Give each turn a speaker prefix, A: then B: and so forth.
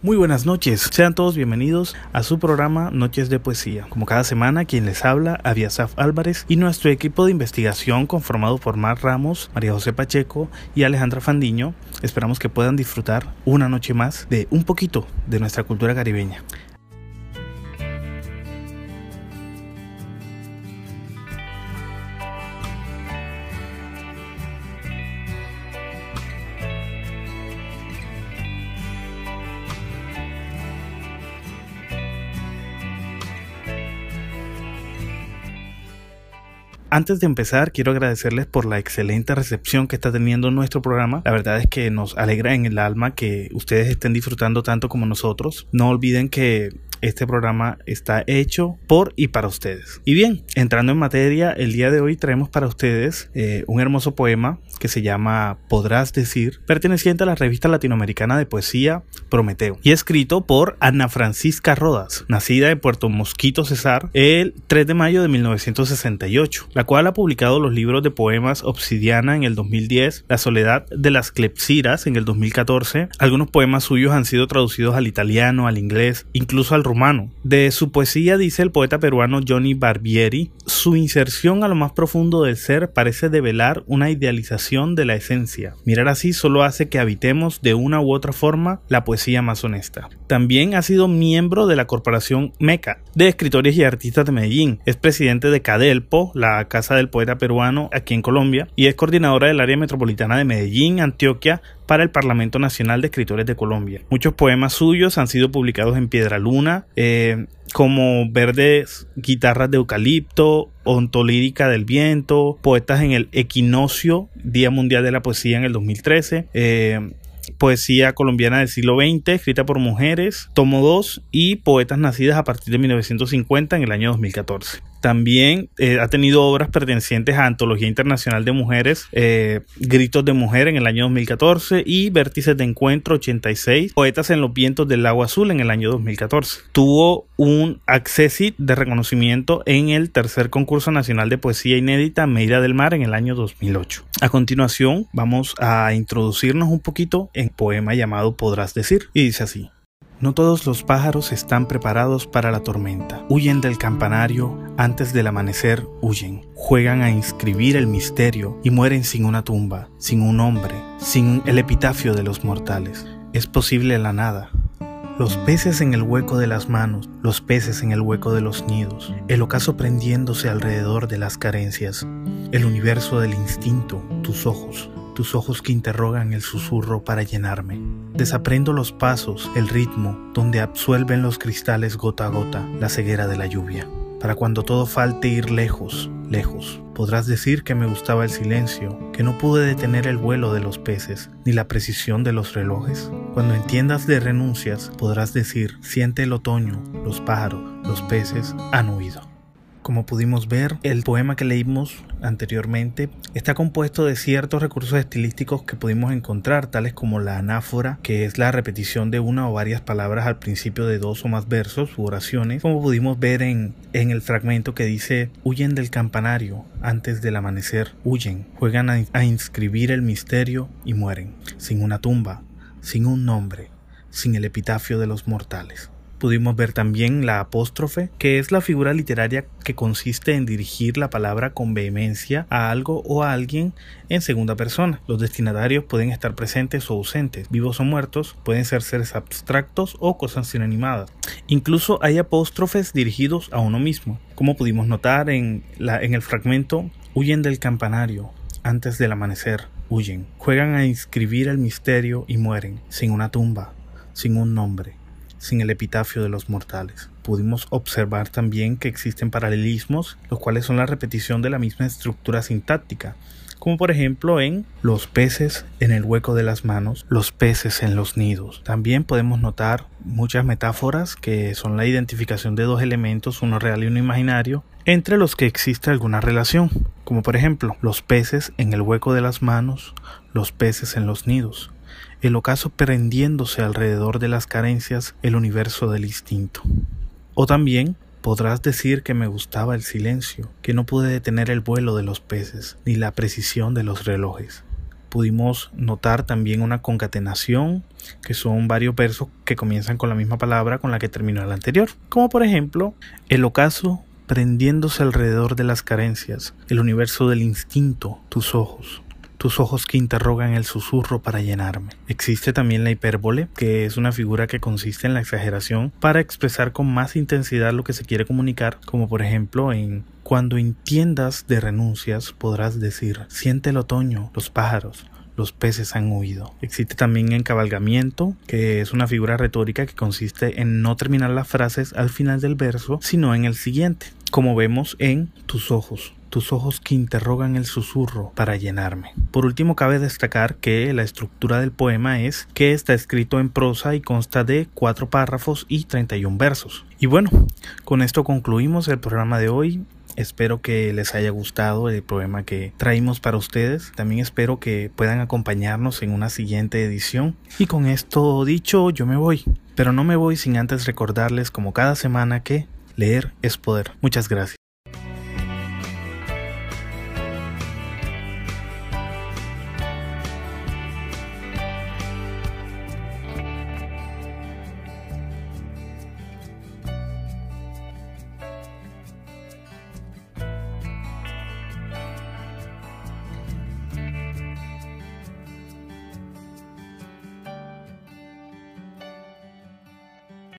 A: Muy buenas noches, sean todos bienvenidos a su programa Noches de Poesía. Como cada semana, quien les habla, Aviasaf Álvarez y nuestro equipo de investigación conformado por Mar Ramos, María José Pacheco y Alejandra Fandiño, esperamos que puedan disfrutar una noche más de un poquito de nuestra cultura caribeña. Antes de empezar, quiero agradecerles por la excelente recepción que está teniendo nuestro programa. La verdad es que nos alegra en el alma que ustedes estén disfrutando tanto como nosotros. No olviden que este programa está hecho por y para ustedes. Y bien, entrando en materia, el día de hoy traemos para ustedes eh, un hermoso poema que se llama Podrás decir, perteneciente a la revista latinoamericana de poesía Prometeo y escrito por Ana Francisca Rodas, nacida en Puerto Mosquito, Cesar, el 3 de mayo de 1968, la cual ha publicado los libros de poemas Obsidiana en el 2010, La soledad de las clepsiras en el 2014. Algunos poemas suyos han sido traducidos al italiano, al inglés, incluso al rumano. De su poesía dice el poeta peruano Johnny Barbieri, su inserción a lo más profundo del ser parece develar una idealización de la esencia. Mirar así solo hace que habitemos de una u otra forma la poesía más honesta. También ha sido miembro de la corporación MECA, de escritores y artistas de Medellín. Es presidente de Cadelpo, la casa del poeta peruano aquí en Colombia, y es coordinadora del área metropolitana de Medellín, Antioquia, para el Parlamento Nacional de Escritores de Colombia. Muchos poemas suyos han sido publicados en Piedra Luna, eh, como Verdes Guitarras de Eucalipto, Ontolírica del Viento, Poetas en el Equinoccio, Día Mundial de la Poesía en el 2013, eh, Poesía colombiana del siglo XX, escrita por mujeres, tomo 2 y Poetas nacidas a partir de 1950 en el año 2014. También eh, ha tenido obras pertenecientes a Antología Internacional de Mujeres, eh, Gritos de Mujer en el año 2014 y Vértices de Encuentro 86, Poetas en los Vientos del Lago Azul en el año 2014. Tuvo un accesit de reconocimiento en el tercer concurso nacional de poesía inédita Meira del Mar en el año 2008. A continuación vamos a introducirnos un poquito en poema llamado Podrás decir y dice así. No todos los pájaros están preparados para la tormenta. Huyen del campanario antes del amanecer, huyen. Juegan a inscribir el misterio y mueren sin una tumba, sin un hombre, sin el epitafio de los mortales. Es posible la nada. Los peces en el hueco de las manos, los peces en el hueco de los nidos, el ocaso prendiéndose alrededor de las carencias, el universo del instinto, tus ojos, tus ojos que interrogan el susurro para llenarme. Desaprendo los pasos, el ritmo, donde absuelven los cristales gota a gota la ceguera de la lluvia. Para cuando todo falte ir lejos, lejos, podrás decir que me gustaba el silencio, que no pude detener el vuelo de los peces, ni la precisión de los relojes. Cuando entiendas de renuncias, podrás decir, siente el otoño, los pájaros, los peces han huido. Como pudimos ver, el poema que leímos anteriormente está compuesto de ciertos recursos estilísticos que pudimos encontrar, tales como la anáfora, que es la repetición de una o varias palabras al principio de dos o más versos u oraciones, como pudimos ver en, el fragmento que dice huyen del campanario antes del amanecer, huyen, juegan a inscribir el misterio y mueren, sin una tumba, sin un nombre, sin el epitafio de los mortales. Pudimos ver también la apóstrofe, que es la figura literaria que consiste en dirigir la palabra con vehemencia a algo o a alguien en segunda persona. Los destinatarios pueden estar presentes o ausentes, vivos o muertos, pueden ser seres abstractos o cosas inanimadas. Incluso hay apóstrofes dirigidos a uno mismo, como pudimos notar en, la, en el fragmento Huyen del campanario antes del amanecer, huyen, juegan a inscribir el misterio y mueren, sin una tumba, sin un nombre sin el epitafio de los mortales. Pudimos observar también que existen paralelismos, los cuales son la repetición de la misma estructura sintáctica, como por ejemplo en los peces en el hueco de las manos, los peces en los nidos. También podemos notar muchas metáforas que son la identificación de dos elementos, uno real y uno imaginario, entre los que existe alguna relación, como por ejemplo los peces en el hueco de las manos, los peces en los nidos el ocaso prendiéndose alrededor de las carencias, el universo del instinto. O también podrás decir que me gustaba el silencio, que no pude detener el vuelo de los peces, ni la precisión de los relojes. Pudimos notar también una concatenación, que son varios versos que comienzan con la misma palabra con la que terminó el anterior, como por ejemplo el ocaso prendiéndose alrededor de las carencias, el universo del instinto, tus ojos, tus ojos que interrogan el susurro para llenarme. Existe también la hipérbole, que es una figura que consiste en la exageración para expresar con más intensidad lo que se quiere comunicar, como por ejemplo en cuando entiendas de renuncias podrás decir, siente el otoño, los pájaros, los peces han huido. Existe también encabalgamiento, que es una figura retórica que consiste en no terminar las frases al final del verso, sino en el siguiente, como vemos en tus ojos tus ojos que interrogan el susurro para llenarme. Por último, cabe destacar que la estructura del poema es que está escrito en prosa y consta de cuatro párrafos y 31 versos. Y bueno, con esto concluimos el programa de hoy. Espero que les haya gustado el poema que traímos para ustedes. También espero que puedan acompañarnos en una siguiente edición. Y con esto dicho, yo me voy. Pero no me voy sin antes recordarles como cada semana que leer es poder. Muchas gracias.